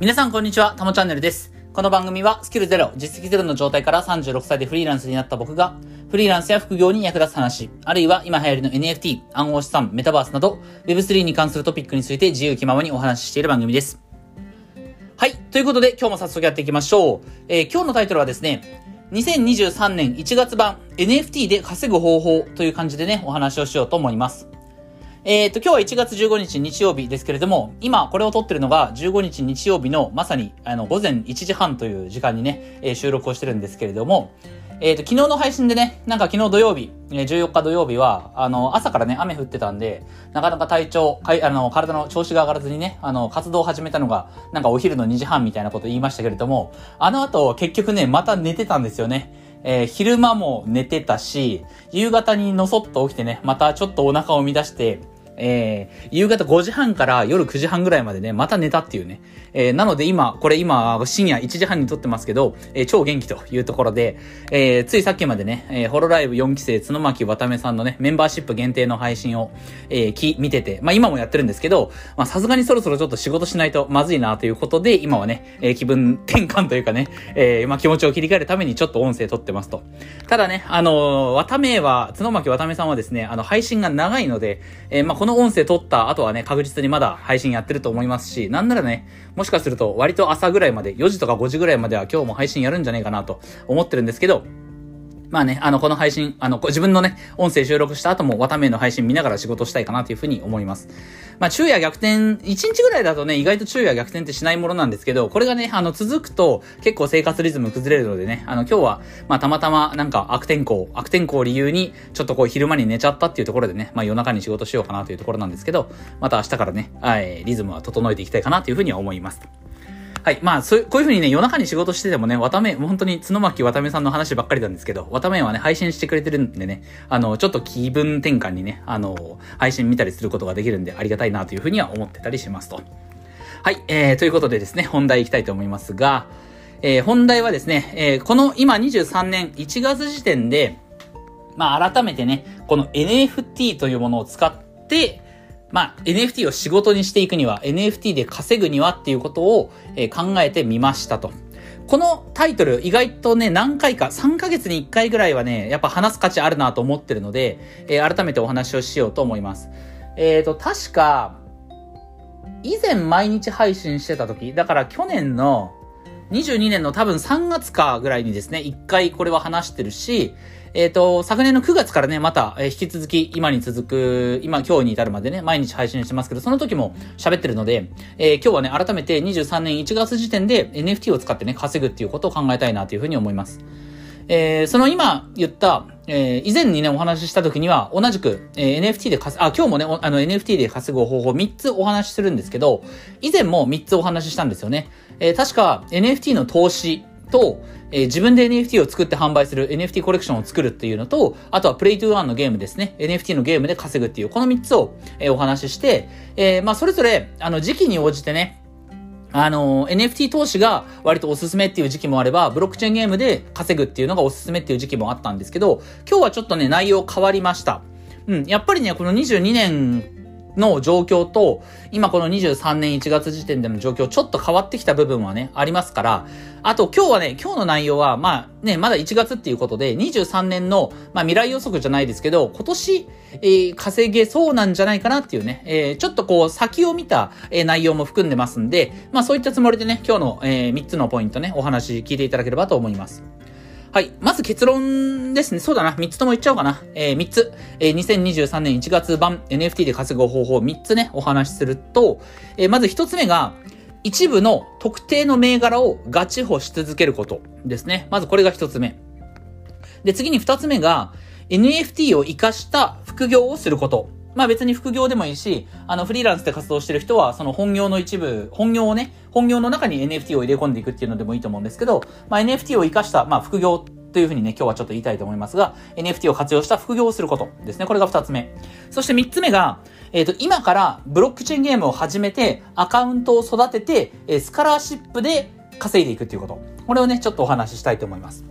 皆さんこんにちは、たもチャンネルです。この番組はスキルゼロ、実績ゼロの状態から36歳でフリーランスになった僕が、フリーランスや副業に役立つ話、あるいは今流行りの NFT、暗号資産、メタバースなど、Web3 に関するトピックについて自由気ままにお話ししている番組です。はい。ということで、今日も早速やっていきましょう。えー今日のタイトルはですね、2023年1月版 NFT で稼ぐ方法という感じでね、お話をしようと思います。えっ、と、今日は1月15日日曜日ですけれども、今これを撮ってるのが15日日曜日のまさにあの午前1時半という時間にね、えー収録をしてるんですけれども、えっ、と、昨日の配信でね、なんか昨日土曜日、14日土曜日は、あの、朝からね、雨降ってたんで、なかなか体調、かいあの、体の調子が上がらずにね、あの、活動を始めたのが、なんかお昼の2時半みたいなこと言いましたけれども、あの後、結局ね、また寝てたんですよね。えー昼間も寝てたし、夕方にのそっと起きてね、またちょっとお腹を乱して、えー夕方5時半から夜9時半ぐらいまでね、また寝たっていうね。えーなので今、これ今、深夜1時半に撮ってますけど、えー超元気というところで、えーついさっきまでね、えーホロライブ4期生、角巻渡めさんのね、メンバーシップ限定の配信を、えーき、見てて、まあ今もやってるんですけど、まあさすがにそろそろちょっと仕事しないとまずいなということで、今はね、えー気分転換というかね、えーまあ気持ちを切り替えるためにちょっと音声撮ってますと。ただね、あのー、渡めは、角巻渡めさんはですね、あの、配信が長いので、えーまあこのの音声撮った後はね、確実にまだ配信やってると思いますし、なんならね、もしかすると割と朝ぐらいまで、4時とか5時ぐらいまでは今日も配信やるんじゃないかなと思ってるんですけど、まあね、あの、この配信、あの、自分のね、音声収録した後も、わための配信見ながら仕事したいかなというふうに思います。まあ、昼夜逆転、1日ぐらいだとね、意外と昼夜逆転ってしないものなんですけど、これがね、あの、続くと、結構生活リズム崩れるのでね、あの、今日は、まあ、たまたま、なんか、悪天候、悪天候を理由に、ちょっとこう、昼間に寝ちゃったっていうところでね、まあ、夜中に仕事しようかなというところなんですけど、また明日からね、はい、リズムは整えていきたいかなというふうには思います。はい。まあ、そういう、こういう風にね、夜中に仕事しててもね、わため、本当に角巻わためさんの話ばっかりなんですけど、わためはね、配信してくれてるんでね、あの、ちょっと気分転換にね、あの、配信見たりすることができるんで、ありがたいなという風には思ってたりしますと。はい。えー、ということでですね、本題行きたいと思いますが、えー、本題はですね、えー、この今23年1月時点で、まあ、改めてね、この NFT というものを使って、まあ、NFT を仕事にしていくには、NFT で稼ぐにはっていうことを、えー考えてみましたと。このタイトル、意外とね、何回か、3ヶ月に1回ぐらいはね、やっぱ話す価値あるなと思ってるので、えー改めてお話をしようと思います。えっ、と、確か、以前毎日配信してた時、だから去年の22年の多分3月かぐらいにですね、1回これは話してるし、えっ、と、昨年の9月からね、また、え引き続き、今に続く、今、今日に至るまでね、毎日配信してますけど、その時も喋ってるので、えー今日はね、改めて23年1月時点で NFT を使ってね、稼ぐっていうことを考えたいなというふうに思います。えーその今言った、えー以前にね、お話しした時には、同じく、えー NFT で稼、あ、今日もね、あの、NFT で稼ぐ方法3つお話しするんですけど、以前も3つお話ししたんですよね。えー確か、NFT の投資と、えー自分で NFT を作って販売する NFT コレクションを作るっていうのと、あとはプレイトゥーワンのゲームですね。NFT のゲームで稼ぐっていう、この3つを、えーお話しして、えーまあ、それぞれ、あの、時期に応じてね、あの、NFT 投資が割とおすすめっていう時期もあれば、ブロックチェーンゲームで稼ぐっていうのがおすすめっていう時期もあったんですけど、今日はちょっとね、内容変わりました。うん、やっぱりね、この22年の状況と、今この23年1月時点での状況、ちょっと変わってきた部分はね、ありますから、あと今日はね、今日の内容は、まあね、まだ1月っていうことで、23年の、まあ未来予測じゃないですけど、今年、えー稼げそうなんじゃないかなっていうね、えーちょっとこう先を見た、えー内容も含んでますんで、まあそういったつもりでね、今日の、え3つのポイントね、お話聞いていただければと思います。はい。まず結論ですね。そうだな。3つとも言っちゃおうかな。えー、3つ。えー、2023年1月版 NFT で稼ぐ方法3つね、お話しすると、えーまず1つ目が、一部の特定の銘柄をガチ保し続けることですね。まずこれが1つ目。で、次に2つ目が、NFT を活かした副業をすること。まあ別に副業でもいいし、あのフリーランスで活動してる人は、その本業の一部、本業をね、本業の中に NFT を入れ込んでいくっていうのでもいいと思うんですけど、まあ NFT を活かした、まあ副業というふうにね、今日はちょっと言いたいと思いますが、NFT を活用した副業をすることですね。これが二つ目。そして三つ目が、えっ、と、今からブロックチェーンゲームを始めて、アカウントを育てて、えスカラーシップで稼いでいくっていうこと。これをね、ちょっとお話ししたいと思います。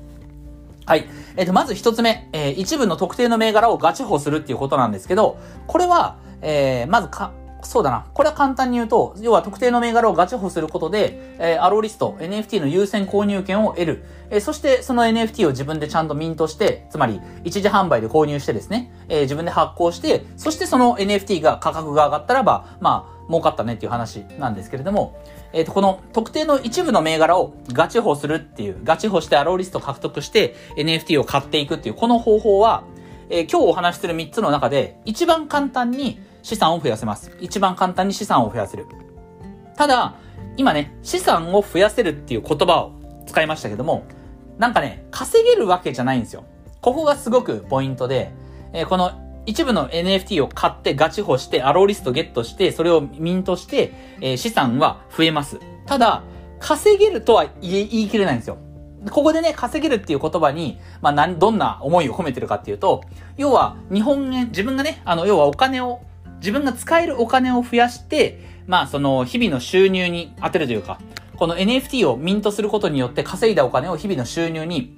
はい。えっ、と、まず一つ目、えー一部の特定の銘柄をガチ保するっていうことなんですけど、これは、えーまずか、そうだな。これは簡単に言うと、要は特定の銘柄をガチ保することで、えー、アローリスト、NFT の優先購入権を得る。えー、そしてその NFT を自分でちゃんとミントして、つまり一時販売で購入してですね、えー、自分で発行して、そしてその NFT が価格が上がったらば、まあ、儲かったねっていう話なんですけれども、えっ、ー、と、この特定の一部の銘柄をガチ保するっていう、ガチ保してアローリスト獲得して NFT を買っていくっていう、この方法は、えー、今日お話しする3つの中で一番簡単に資産を増やせます。一番簡単に資産を増やせる。ただ、今ね、資産を増やせるっていう言葉を使いましたけども、なんかね、稼げるわけじゃないんですよ。ここがすごくポイントで、えー、この一部の NFT を買ってガチ保して、アローリストゲットして、それをミントして、えー、資産は増えます。ただ、稼げるとは言い言い切れないんですよ。ここでね、稼げるっていう言葉に、まあ、どんな思いを込めてるかっていうと、要は、日本円、自分がね、あの、要はお金を自分が使えるお金を増やして、まあその日々の収入に当てるというか、この NFT をミントすることによって稼いだお金を日々の収入に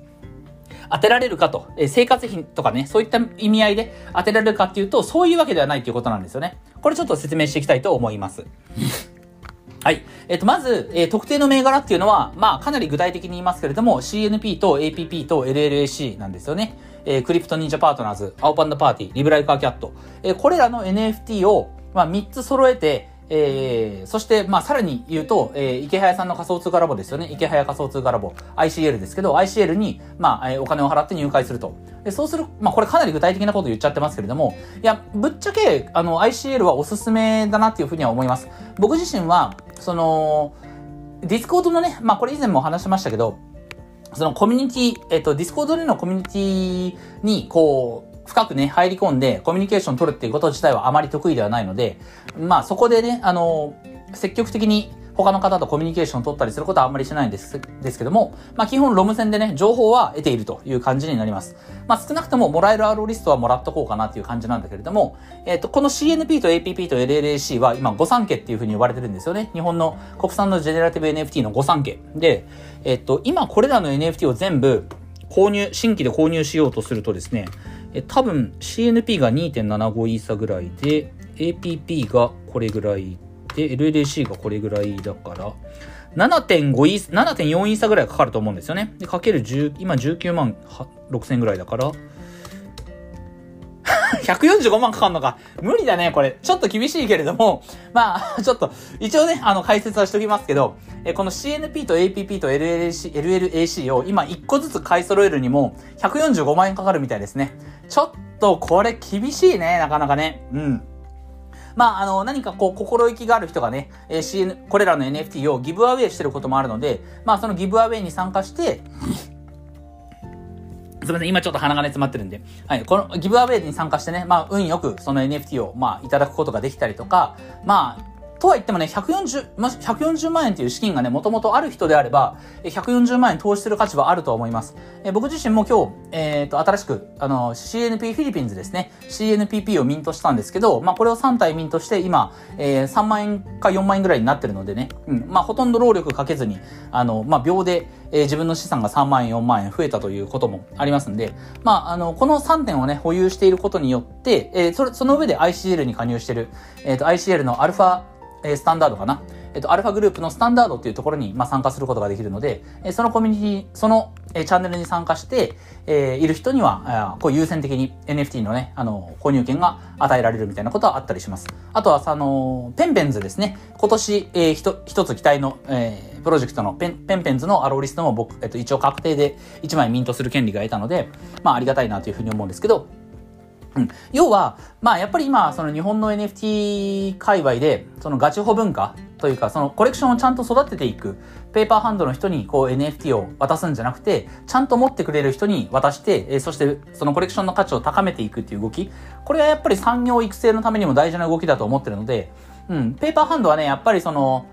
当てられるかと、え生活費とかね、そういった意味合いで当てられるかっていうと、そういうわけではないということなんですよね。これちょっと説明していきたいと思います。はい。えっ、と、まず、えー、特定の銘柄っていうのは、まあ、かなり具体的に言いますけれども、CNP と APP と LLAC なんですよね。えー、 CryptoNinja Partners、アオパンダパーティー、 Live Like A Cat。えー、これらの NFT を、まあ、3つ揃えて、えー、そして、まあ、さらに言うと、えー、イケハヤさんの仮想通貨ラボですよね。イケハヤ仮想通貨ラボ。ICL ですけど、ICL に、まあ、えー、お金を払って入会すると。で、そうする、まあ、これかなり具体的なこと言っちゃってますけれども、いや、ぶっちゃけ、あの、ICL はおすすめだなっていうふうには思います。僕自身は、その、ディスコードのね、まあ、これ以前も話しましたけど、そのコミュニティ、えっと、ディスコードでのコミュニティに、こう、深くね、入り込んでコミュニケーション取るっていうこと自体はあまり得意ではないので、まあそこでね、あの、積極的に他の方とコミュニケーションを取ったりすることはあんまりしないんですですけども、まあ基本 ROM 専でね、情報は得ているという感じになります。まあ少なくとももらえる RO リストはもらっとこうかなっていう感じなんだけれども、えっ、ー、と、この CNP と APP と LLAC は今御三家っていうふうに呼ばれてるんですよね。日本の国産のジェネラティブ NFT の御三家。で、えっ、ー、と、今これらの NFT を全部購入、新規で購入しようとするとですね、え多分 CNP が2.75イーサぐらいで、APP がこれぐらいで、LLC がこれぐらいだから、7.5イーサ、7.4イーサぐらいかかると思うんですよね。で、かける10、今19万6000ぐらいだから、145万かかんのか。無理だね、これ。ちょっと厳しいけれども、まあ、ちょっと、一応ね、あの、解説はしときますけど、えこの CNP と APP と LLAC, LLAC を今1個ずつ買い揃えるにも、145万円かかるみたいですね。ちょっと、これ厳しいね、なかなかね。うん。まあ、あの、何かこう、心意気がある人がね、えー、CN、これらの NFT をギブアウェイしてることもあるので、まあ、そのギブアウェイに参加して、すみません、今ちょっと鼻がね詰まってるんで。はい。このギブアウェイに参加してね、まあ、運よくその NFT を、まあ、いただくことができたりとか、まあ、とは言ってもね、140、ま、140万円っていう資金がね、もともとある人であれば、140万円投資する価値はあると思います。え僕自身も今日、えっ、ー、と、新しく、あの、CNP フィリピンズですね、CNPP をミントしたんですけど、まあ、これを3体ミントして、今、えー、3万円か4万円ぐらいになってるのでね、うん、まあ、ほとんど労力かけずに、あの、まあ、秒で、えー、自分の資産が3万円、4万円増えたということもありますんで、まあ、あの、この3点をね、保有していることによって、えー、それ、その上で ICL に加入してる、えっ、ー、と、ICL のアルファえスタンダードかな？えっと、アルファグループのスタンダードっていうところに、まあ、参加することができるので、えそのコミュニティ、その、えチャンネルに参加して、えー、いる人には、こう優先的に NFT のね、あの、購入権が与えられるみたいなことはあったりします。あとは、あの、ペンペンズですね。今年、えー、ひと、一つ期待の、えー、プロジェクトのペン、ペンペンズのアローリストも僕、えっと、一応確定で1枚ミントする権利が得たので、まあ、ありがたいなというふうに思うんですけど、うん、要は、まあやっぱり今、その日本の NFT 界隈で、そのガチホ文化というか、そのコレクションをちゃんと育てていく、ペーパーハンドの人にこう NFT を渡すんじゃなくて、ちゃんと持ってくれる人に渡して、えそしてそのコレクションの価値を高めていくっていう動き、これはやっぱり産業育成のためにも大事な動きだと思ってるので、うん、ペーパーハンドはね、やっぱりその、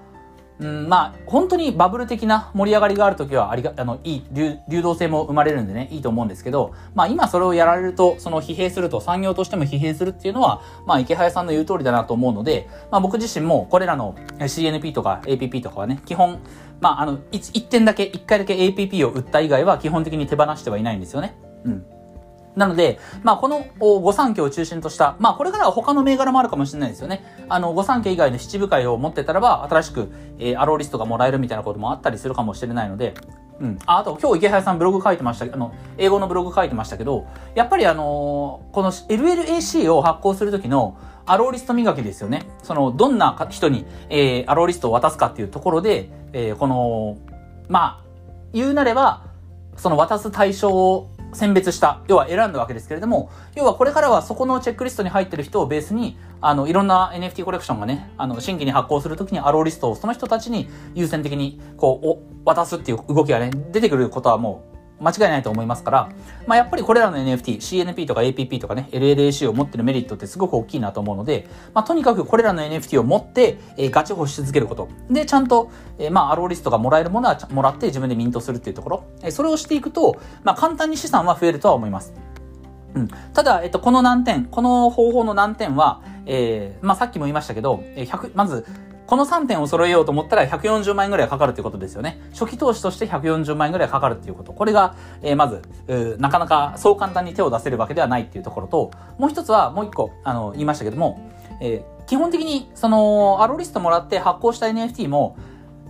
うん、まあ、本当にバブル的な盛り上がりがあるときは、ありが、あの、いい流、流動性も生まれるんでね、いいと思うんですけど、まあ今それをやられると、その疲弊すると、産業としても疲弊するっていうのは、まあ池早さんの言う通りだなと思うので、まあ僕自身もこれらの CNP とか APP とかはね、基本、まああの、一点だけ、一回だけ APP を売った以外は基本的に手放してはいないんですよね。うん。なので、まあ、この御三家を中心とした、まあ、これからは他の銘柄もあるかもしれないですよね。あの、御三家以外の七部会を持ってたらば、新しく、えー、アローリストがもらえるみたいなこともあったりするかもしれないので、うん。あ、あと、今日池原さんブログ書いてました、あの、英語のブログ書いてましたけど、やっぱりあのー、この LLAC を発行するときの、アローリスト磨きですよね。その、どんな人に、えー、アローリストを渡すかっていうところで、えー、この、まあ、言うなれば、その渡す対象を選別した、要は選んだわけですけれども、要はこれからはそこのチェックリストに入ってる人をベースに、あの、いろんな NFT コレクションがね、あの、新規に発行するときにアローリストをその人たちに優先的に、こう、渡すっていう動きがね、出てくることはもう、間違いないと思いますから、まあ、やっぱりこれらの NFT、CNP とか APP とかね、LLAC を持ってるメリットってすごく大きいなと思うので、まあ、とにかくこれらの NFT を持って、えー、ガチ保し続けること。で、ちゃんと、えー、まあ、アローリストがもらえるものはもらって自分でミントするっていうところ。えー、それをしていくと、まあ、簡単に資産は増えるとは思います。うん。ただ、えっと、この難点、この方法の難点は、えー、まあ、さっきも言いましたけど、えー、まず、この3点を揃えようと思ったら140万円ぐらいかかるということですよね。初期投資として140万円ぐらいかかるっていうこと。これが、えー、まず、なかなかそう簡単に手を出せるわけではないっていうところと、もう一つは、もう一個、あの、言いましたけども、えー、基本的に、その、アロリストもらって発行した NFT も、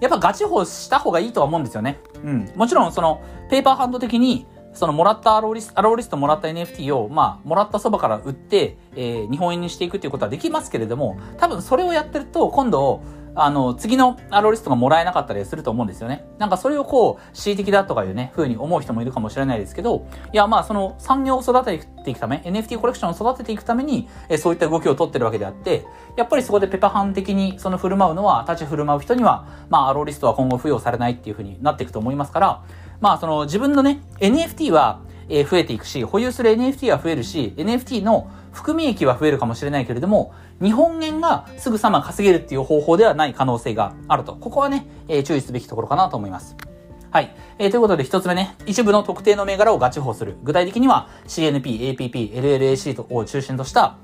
やっぱガチ法した方がいいとは思うんですよね。うん。もちろん、その、ペーパーハンド的に、そのもらったアローリスト、アローリストもらった NFT を、まあ、もらったそばから売って、えー、日本円にしていくっていうことはできますけれども、多分それをやってると、今度、あの、次のアローリストがもらえなかったりすると思うんですよね。なんかそれをこう、恣意的だとかいうね、風に思う人もいるかもしれないですけど、いや、まあその産業を育てていくため、NFT コレクションを育てていくために、えそういった動きを取ってるわけであって、やっぱりそこでペパハン的にその振る舞うのは、立ち振る舞う人には、まあアローリストは今後付与されないっていう風になっていくと思いますから、まあその自分のね、NFT は、え増えていくし、保有する NFT は増えるし、NFT の含み益は増えるかもしれないけれども、日本円がすぐさま稼げるっていう方法ではない可能性があると。ここはね、えー、注意すべきところかなと思います。はい。えー、ということで一つ目ね、一部の特定の銘柄をガチ法する。具体的には CNP、APP、LLAC を中心とした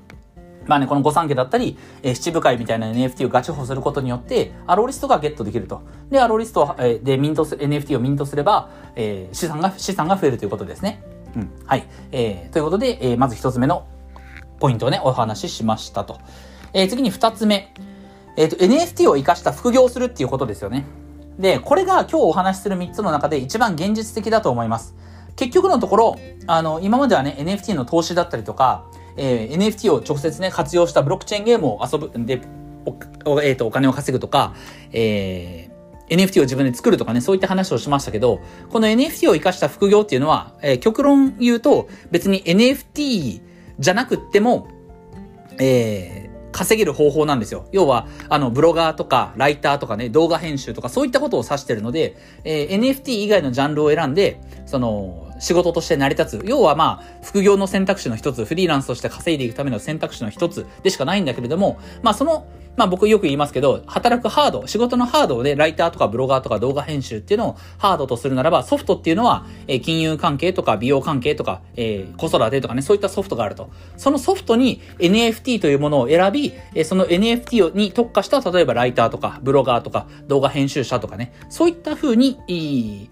まあね、この御三家だったり、えー、七部会みたいな NFT をガチ保することによって、アローリストがゲットできると。で、アローリストえー、でミントす、NFT をミントすれば、えー、資産が、資産が増えるということですね。うん。はい。えー、ということで、えー、まず一つ目のポイントをね、お話ししましたと。えー、次に二つ目。えっ、ー、と、NFT を活かした副業をするっていうことですよね。で、これが今日お話しする三つの中で一番現実的だと思います。結局のところ、あの、今まではね、NFT の投資だったりとか、えー、NFT を直接ね、活用したブロックチェーンゲームを遊ぶんで、お、えっ、ー、と、お金を稼ぐとか、えー、NFT を自分で作るとかね、そういった話をしましたけど、この NFT を活かした副業っていうのは、えー、極論言うと、別に NFT じゃなくっても、えー、稼げる方法なんですよ。要は、あの、ブロガーとか、ライターとかね、動画編集とか、そういったことを指してるので、えー、NFT 以外のジャンルを選んで、その、仕事として成り立つ。要はまあ、副業の選択肢の一つ、フリーランスとして稼いでいくための選択肢の一つでしかないんだけれども、まあその、まあ僕よく言いますけど、働くハード、仕事のハードをね、ライターとかブロガーとか動画編集っていうのをハードとするならば、ソフトっていうのは、えー、金融関係とか美容関係とか、えー、子育てとかね、そういったソフトがあると。そのソフトに NFT というものを選び、えー、その NFT に特化した、例えばライターとか、ブロガーとか、動画編集者とかね、そういった風に、いい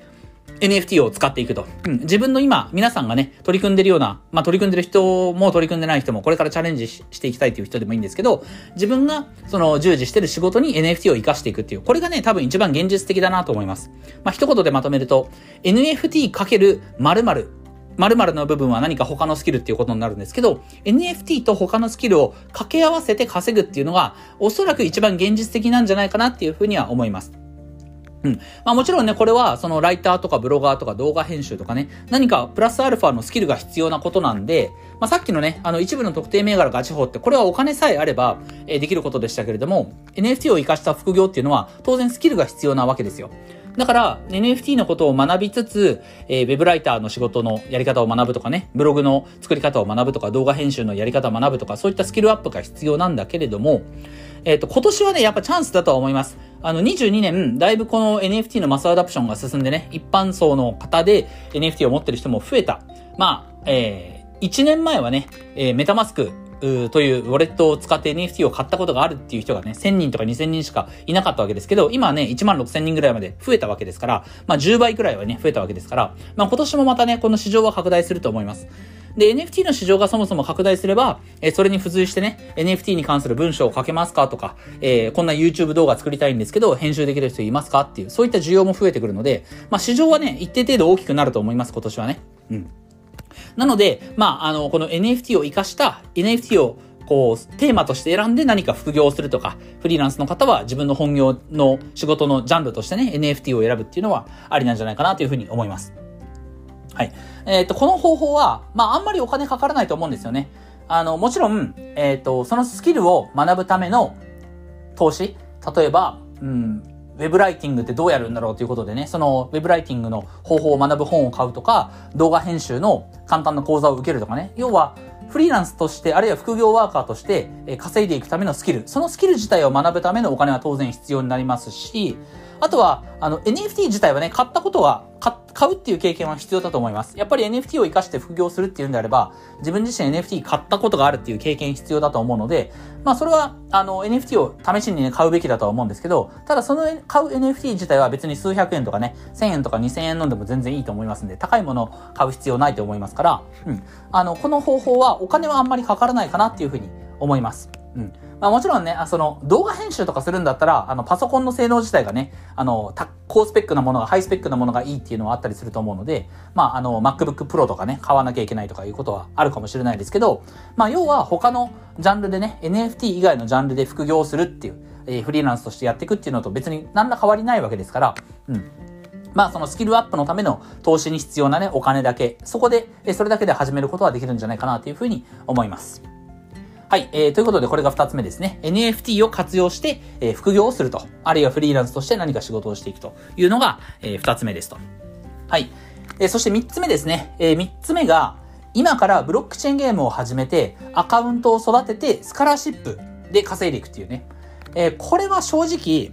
NFT を使っていくと。うん。自分の今、皆さんがね、取り組んでるような、まあ、取り組んでる人も取り組んでない人も、これからチャレンジしていきたいという人でもいいんですけど、自分が、その、従事してる仕事に NFT を活かしていくっていう、これがね、多分一番現実的だなと思います。まあ、一言でまとめると、NFT× 〇〇〇〇の部分は何か他のスキルっていうことになるんですけど、NFT と他のスキルを掛け合わせて稼ぐっていうのが、おそらく一番現実的なんじゃないかなっていうふうには思います。うん。まあもちろんね、これは、そのライターとかブロガーとか動画編集とかね、何かプラスアルファのスキルが必要なことなんで、まあさっきのね、あの一部の特定銘柄ガチ法って、これはお金さえあれば、えー、できることでしたけれども、NFT を活かした副業っていうのは、当然スキルが必要なわけですよ。だから、NFT のことを学びつつ、えー、ウェブライターの仕事のやり方を学ぶとかね、ブログの作り方を学ぶとか、動画編集のやり方を学ぶとか、そういったスキルアップが必要なんだけれども、えっ、ー、と、今年はね、やっぱチャンスだとは思います。あの、22年、だいぶこの NFT のマスアダプションが進んでね、一般層の方で NFT を持ってる人も増えた。まあ、えー、1年前はね、えー、メタマスク、というウォレットを使って NFT を買ったことがあるっていう人がね、1000人とか2000人しかいなかったわけですけど、今はね、1万6000人ぐらいまで増えたわけですから、まあ10倍くらいはね、増えたわけですから、まあ今年もまたね、この市場は拡大すると思います。で、NFT の市場がそもそも拡大すれば、え、それに付随してね、NFT に関する文章を書けますかとか、えー、こんな YouTube 動画作りたいんですけど、編集できる人いますかっていう、そういった需要も増えてくるので、まあ市場はね、一定程度大きくなると思います、今年はね。うん。なので、まあ、あの、この NFT を活かした、NFT をこう、テーマとして選んで何か副業をするとか、フリーランスの方は自分の本業の仕事のジャンルとしてね、NFT を選ぶっていうのはありなんじゃないかなというふうに思います。はい。えっ、ー、と、この方法は、まあ、あんまりお金かからないと思うんですよね。あの、もちろん、えっ、ー、と、そのスキルを学ぶための投資、例えば、うん、ウェブライティングってどうやるんだろうということでね、そのウェブライティングの方法を学ぶ本を買うとか、動画編集の簡単な講座を受けるとかね、要は、フリーランスとして、あるいは副業ワーカーとして、え稼いでいくためのスキル、そのスキル自体を学ぶためのお金は当然必要になりますし、あとは、あの、NFT 自体はね、買ったことは、買っ買うっていう経験は必要だと思います。やっぱり NFT を活かして副業するっていうんであれば、自分自身 NFT 買ったことがあるっていう経験必要だと思うので、まあそれは、あの、NFT を試しにね、買うべきだとは思うんですけど、ただその買う NFT 自体は別に数百円とかね、1000円とか2000円飲んでも全然いいと思いますんで、高いものを買う必要ないと思いますから、うん。あの、この方法はお金はあんまりかからないかなっていうふうに思います。うん。まあもちろんね、あその動画編集とかするんだったら、あのパソコンの性能自体がね、あの、高スペックなものが、ハイスペックなものがいいっていうのはあったりすると思うので、まああの、MacBook Pro とかね、買わなきゃいけないとかいうことはあるかもしれないですけど、まあ要は他のジャンルでね、NFT 以外のジャンルで副業するっていう、えー、フリーランスとしてやっていくっていうのと別に何ら変わりないわけですから、うん。まあそのスキルアップのための投資に必要なね、お金だけ、そこで、それだけで始めることはできるんじゃないかなというふうに思います。はい。えー、ということで、これが二つ目ですね。NFT を活用して、えー、副業をすると。あるいはフリーランスとして何か仕事をしていくというのが、えー、つ目ですと。はい。えー、そして三つ目ですね。えー、つ目が、今からブロックチェーンゲームを始めて、アカウントを育てて、スカラーシップで稼いでいくっていうね。えー、これは正直、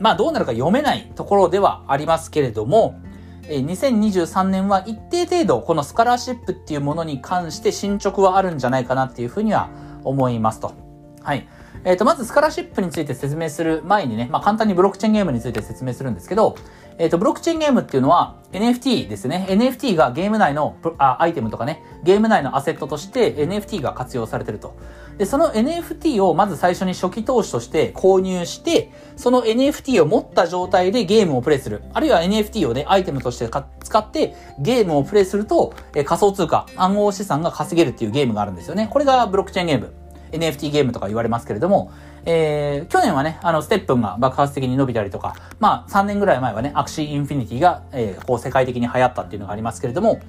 まあどうなるか読めないところではありますけれどもえ、2023年は一定程度このスカラーシップっていうものに関して進捗はあるんじゃないかなっていうふうには思いますと。はい。えっ、ー、と、まずスカラシップについて説明する前にね、まあ、簡単にブロックチェーンゲームについて説明するんですけど、えっ、ー、と、ブロックチェーンゲームっていうのは NFT ですね。NFT がゲーム内のあアイテムとかね、ゲーム内のアセットとして NFT が活用されてると。で、その NFT をまず最初に初期投資として購入して、その NFT を持った状態でゲームをプレイする。あるいは NFT をね、アイテムとして使ってゲームをプレイすると、え仮想通貨、暗号資産が稼げるっていうゲームがあるんですよね。これがブロックチェーンゲーム。NFT ゲームとか言われますけれども、えー、去年はね、あの、ステップンが爆発的に伸びたりとか、まあ、3年ぐらい前はね、アクシーインフィニティが、えー、こう、世界的に流行ったっていうのがありますけれども、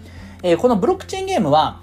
えー、このブロックチェーンゲームは、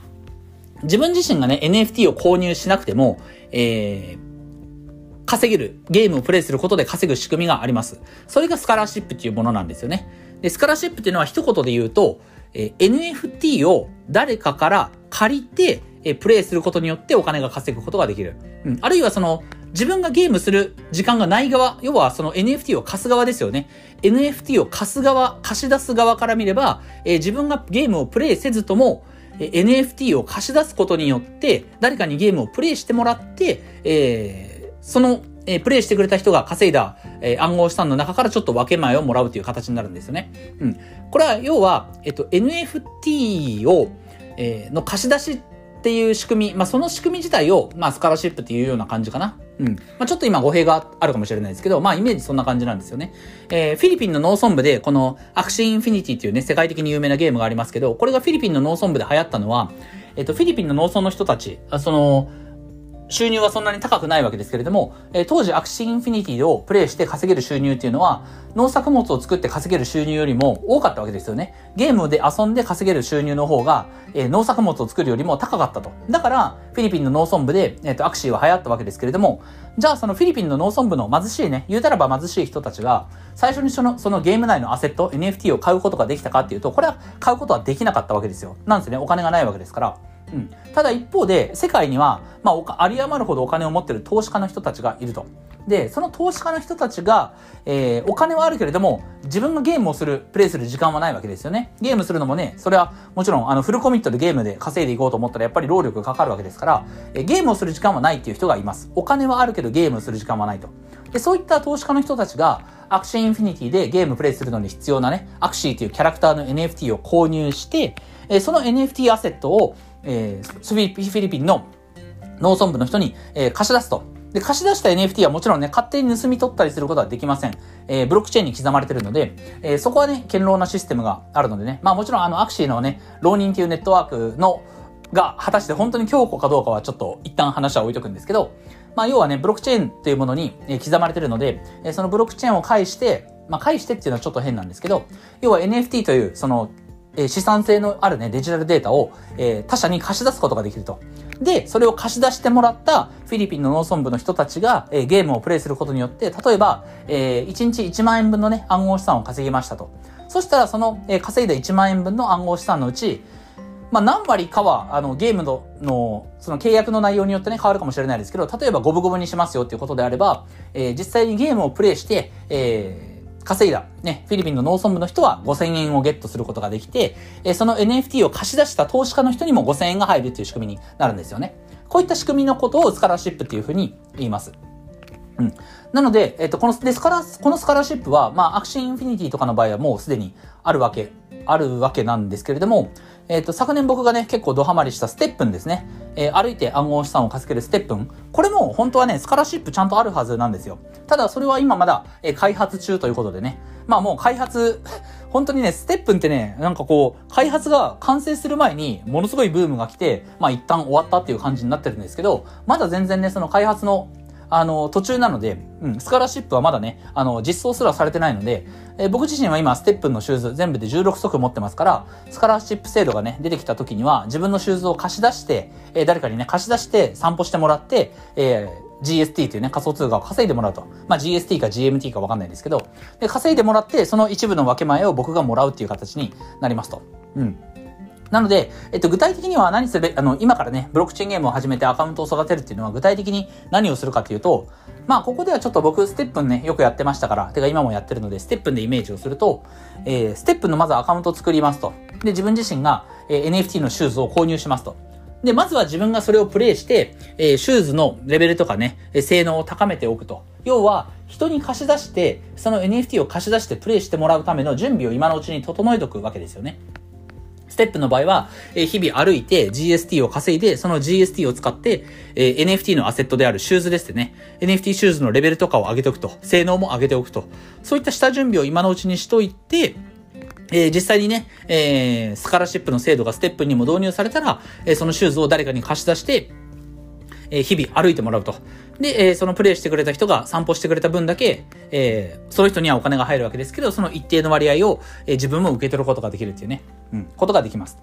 自分自身がね、NFT を購入しなくても、えー、稼げる、ゲームをプレイすることで稼ぐ仕組みがあります。それがスカラシップっていうものなんですよね。で、スカラシップっていうのは一言で言うと、えー、NFT を誰かから借りて、えプレイすることによってお金が稼ぐことができる。うん。あるいはその、自分がゲームする時間がない側、要はその NFT を貸す側ですよね。NFT を貸す側、貸し出す側から見れば、えー、自分がゲームをプレイせずとも、えー、NFT を貸し出すことによって、誰かにゲームをプレイしてもらって、えー、その、えー、プレイしてくれた人が稼いだ、えー、暗号資産の中からちょっと分け前をもらうという形になるんですよね。うん。これは要は、えっと、NFT を、えー、の貸し出しっていう仕組み、まあ、その仕組み自体を、まあ、スカラシップっていうような感じかな。うん。まあ、ちょっと今語弊があるかもしれないですけど、まあ、イメージそんな感じなんですよね。えー、フィリピンの農村部で、この、 Axie Infinity っていうね、世界的に有名なゲームがありますけど、これがフィリピンの農村部で流行ったのは、えっ、ー、と、フィリピンの農村の人たち、その、収入はそんなに高くないわけですけれども、え、当時 Axie Infinity をプレイして稼げる収入っていうのは、農作物を作って稼げる収入よりも多かったわけですよね。ゲームで遊んで稼げる収入の方が、え、農作物を作るよりも高かったと。だから、フィリピンの農村部で、えっ、と、アクシーは流行ったわけですけれども、じゃあそのフィリピンの農村部の貧しいね、言うたらば貧しい人たちが、最初にその、そのゲーム内のアセット、NFT を買うことができたかっていうと、これは買うことはできなかったわけですよ。なんですね。お金がないわけですから。うん、ただ一方で世界には、まあ、あり余るほどお金を持ってる投資家の人たちがいると。で、その投資家の人たちが、えー、お金はあるけれども、自分がゲームをする、プレイする時間はないわけですよね。ゲームするのもね、それはもちろん、あの、フルコミットでゲームで稼いでいこうと思ったら、やっぱり労力がかかるわけですから、えー、ゲームをする時間はないっていう人がいます。お金はあるけどゲームをする時間はないと。で、そういった投資家の人たちが、 Axie Infinity でゲームプレイするのに必要なね、 Axie というキャラクターの NFT を購入して、えー、その NFT アセットを、えー、フィリピンの農村部の人に、えー、貸し出すと。で、貸し出した NFT はもちろんね、勝手に盗み取ったりすることはできません。えー、ブロックチェーンに刻まれてるので、えー、そこはね、堅牢なシステムがあるのでね、まあもちろんあの、 Axie のね、 Ronin っていうネットワークの、が果たして本当に強固かどうかはちょっと一旦話は置いとくんですけど、まあ要はね、ブロックチェーンっていうものに刻まれてるので、そのブロックチェーンを介して、まあ介してっていうのはちょっと変なんですけど、要は NFT というそのえ資産性のあるね、デジタルデータを、え他社に貸し出すことができると。で、それを貸し出してもらったフィリピンの農村部の人たちが、えゲームをプレイすることによって、例えば、え1日1万円分のね、暗号資産を稼ぎましたと。そしたら、その、え稼いだ1万円分の暗号資産のうち、まあ、何割かは、あの、ゲームの、の、その契約の内容によってね、変わるかもしれないですけど、例えば五分五分にしますよっていうことであれば、えー、実際にゲームをプレイして、えー、稼いだ、ね、フィリピンの農村部の人は5000円をゲットすることができて、えその NFT を貸し出した投資家の人にも5000円が入るという仕組みになるんですよね。こういった仕組みのことをスカラシップっていうふうに言います。うん。なので、えっと、この、で、スカラ、このスカラシップは、まあ、 Axie Infinity とかの場合はもうすでにあるわけ、あるわけなんですけれども、えっ、と、昨年僕がね、結構ドハマりした STEPN ですね。えー、歩いて暗号資産を稼げる STEPN。これも本当はね、スカラシップちゃんとあるはずなんですよ。ただ、それは今まだ、えー、開発中ということでね。まあもう開発、本当にね、 STEPN ってね、なんかこう、開発が完成する前に、ものすごいブームが来て、まあ一旦終わったっていう感じになってるんですけど、まだ全然ね、その開発の、あの、途中なので、うん、スカラシップはまだね、あの、実装すらされてないので、えー、僕自身は今、ステップンのシューズ全部で16足持ってますから、スカラシップ制度がね、出てきた時には、自分のシューズを貸し出して、えー、誰かにね、貸し出して散歩してもらって、えー GST というね、仮想通貨を稼いでもらうと。まあ、GST か GMT かわかんないですけど、で、稼いでもらって、その一部の分け前を僕がもらうっていう形になりますと。うん。なので、えっと、具体的には何すべ、あの、今からね、ブロックチェーンゲームを始めてアカウントを育てるっていうのは具体的に何をするかっていうと、まあ、ここではちょっと僕、ステップンね、よくやってましたから、てか今もやってるので、ステップンでイメージをすると、えー、ステップンのまずアカウントを作りますと。で、自分自身が、えー、NFT のシューズを購入しますと。で、まずは自分がそれをプレイして、えー、シューズのレベルとかね、性能を高めておくと。要は、人に貸し出して、その NFT を貸し出してプレイしてもらうための準備を今のうちに整えておくわけですよね。ステップの場合は、え、日々歩いて GST を稼いで、その GST を使って、え、NFT のアセットであるシューズですね。NFT シューズのレベルとかを上げておくと。性能も上げておくと。そういった下準備を今のうちにしといて、えー、実際にね、えー、スカラシップの制度がステップにも導入されたら、えー、そのシューズを誰かに貸し出して、え、日々歩いてもらうと。で、えー、そのプレイしてくれた人が散歩してくれた分だけ、えー、その人にはお金が入るわけですけど、その一定の割合を、えー、自分も受け取ることができるっていうね、うん、ことができます。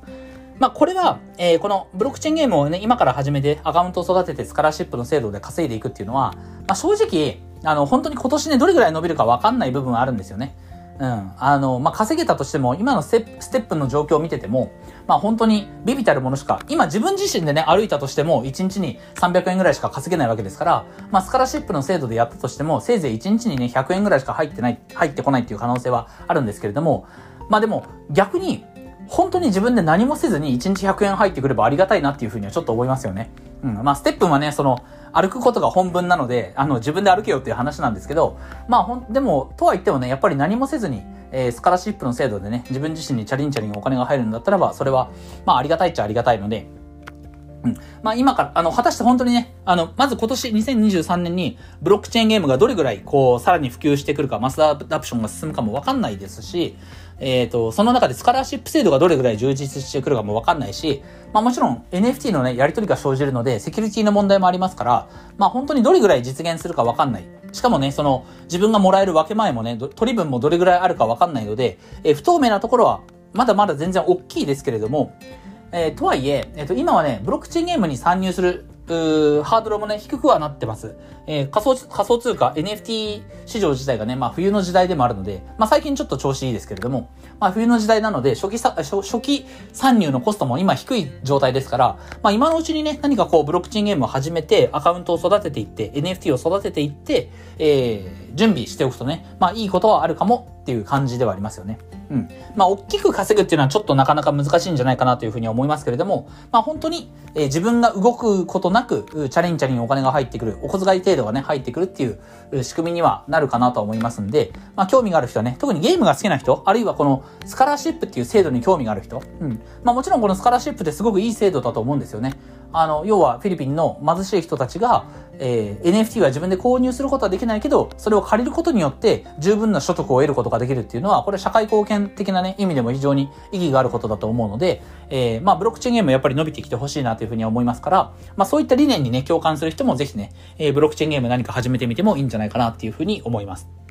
まあ、これは、えー、このブロックチェーンゲームをね、今から始めてアカウントを育ててスカラシップの制度で稼いでいくっていうのは、まあ、正直、あの、本当に今年ね、どれぐらい伸びるかわかんない部分はあるんですよね。うん。あの、まあ、稼げたとしても、今のステップの状況を見てても、まあ、本当にビビたるものしか、今自分自身でね、歩いたとしても、1日に300円ぐらいしか稼げないわけですから、まあ、スカラシップの制度でやったとしても、せいぜい1日にね、100円ぐらいしか入ってない、入ってこないっていう可能性はあるんですけれども、まあ、でも、逆に、本当に自分で何もせずに1日100円入ってくればありがたいなっていうふうにはちょっと思いますよね。うん。まあ、ステップはね、その、歩くことが本文なので、あの、自分で歩けよっていう話なんですけど、まあ、ほん、でも、とは言ってもね、やっぱり何もせずに、えー、スカラシップの制度でね、自分自身にチャリンチャリンお金が入るんだったらば、それは、まあ、ありがたいっちゃありがたいので、うん。まあ今から、あの、果たして本当にね、あの、まず今年2023年にブロックチェーンゲームがどれぐらい、こう、さらに普及してくるか、マスアダプションが進むかもわかんないですし、えっ、ー、と、その中でスカラーシップ制度がどれぐらい充実してくるかもわかんないし、まあもちろん NFT のね、やり取りが生じるので、セキュリティの問題もありますから、まあ本当にどれぐらい実現するかわかんない。しかもね、その、自分がもらえる分け前もね、取り分もどれぐらいあるかわかんないので、えー、不透明なところは、まだまだ全然大きいですけれども、えー、とはいえ、えっ、ー、と、今はね、ブロックチェーンゲームに参入するハードルもね、低くはなってます。えー、仮想、仮想通貨、NFT 市場自体がね、まあ冬の時代でもあるので、まあ最近ちょっと調子いいですけれども、まあ冬の時代なので、初期さ、初初期参入のコストも今低い状態ですから、まあ今のうちにね、何かこうブロックチェーンゲームを始めて、アカウントを育てていって、NFT を育てていって、えー、準備しておくとね、まあいいことはあるかもっていう感じではありますよね。うん。まあ、大きく稼ぐっていうのはちょっとなかなか難しいんじゃないかなというふうに思いますけれども、まあ、本当に、えー、自分が動くことなく、チャリンチャリンお金が入ってくる、お小遣い程度がね、入ってくるっていう仕組みにはなるかなと思いますんで、まあ、興味がある人はね、特にゲームが好きな人、あるいはこのスカラシップっていう制度に興味がある人、うん。まあ、もちろんこのスカラシップってすごくいい制度だと思うんですよね。あの、要はフィリピンの貧しい人たちが、えー、NFT は自分で購入することはできないけど、それを借りることによって十分な所得を得ることができるっていうのは、これ社会貢献的なね、意味でも非常に意義があることだと思うので、えー、まあ、ブロックチェーンゲームやっぱり伸びてきてほしいなというふうに思いますから、まあ、そういった理念にね、共感する人もぜひね、えー、ブロックチェーンゲーム何か始めてみてもいいんじゃないかなっていうふうに思います。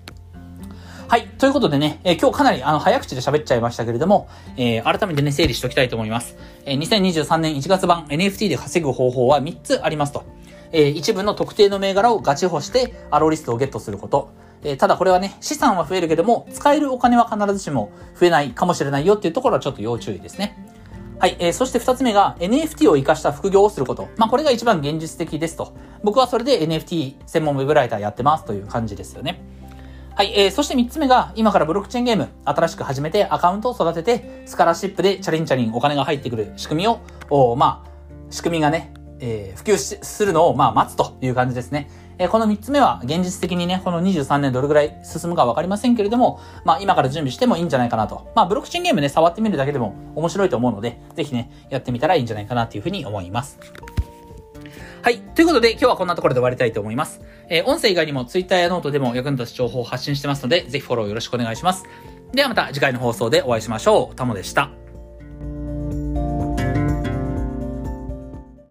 はい。ということでね、えー、今日かなりあの早口で喋っちゃいましたけれども、えー、改めてね、整理しておきたいと思います。えー、2023年1月版 NFT で稼ぐ方法は3つありますと。えー、一部の特定の銘柄をガチホしてアローリストをゲットすること。えー、ただこれはね、資産は増えるけども、使えるお金は必ずしも増えないかもしれないよっていうところはちょっと要注意ですね。はい。えー、そして二つ目が NFT を活かした副業をすること。まあ、これが一番現実的ですと。僕はそれで NFT 専門ウェブライターやってますという感じですよね。はい、えー、そして3つ目が、今からブロックチェーンゲーム、新しく始めてアカウントを育てて、スカラシップでチャリンチャリンお金が入ってくる仕組みを、おまあ、仕組みがね、えー、普及するのを、まあ、待つという感じですね。えー、この3つ目は、現実的にね、この23年どれぐらい進むかわかりませんけれども、まあ、今から準備してもいいんじゃないかなと。まあ、ブロックチェーンゲームね、触ってみるだけでも面白いと思うので、ぜひね、やってみたらいいんじゃないかなというふうに思います。はい。ということで、今日はこんなところで終わりたいと思います。えー、音声以外にも Twitter やノートでも役に立つ情報を発信してますので、ぜひフォローよろしくお願いします。ではまた次回の放送でお会いしましょう。タモでした。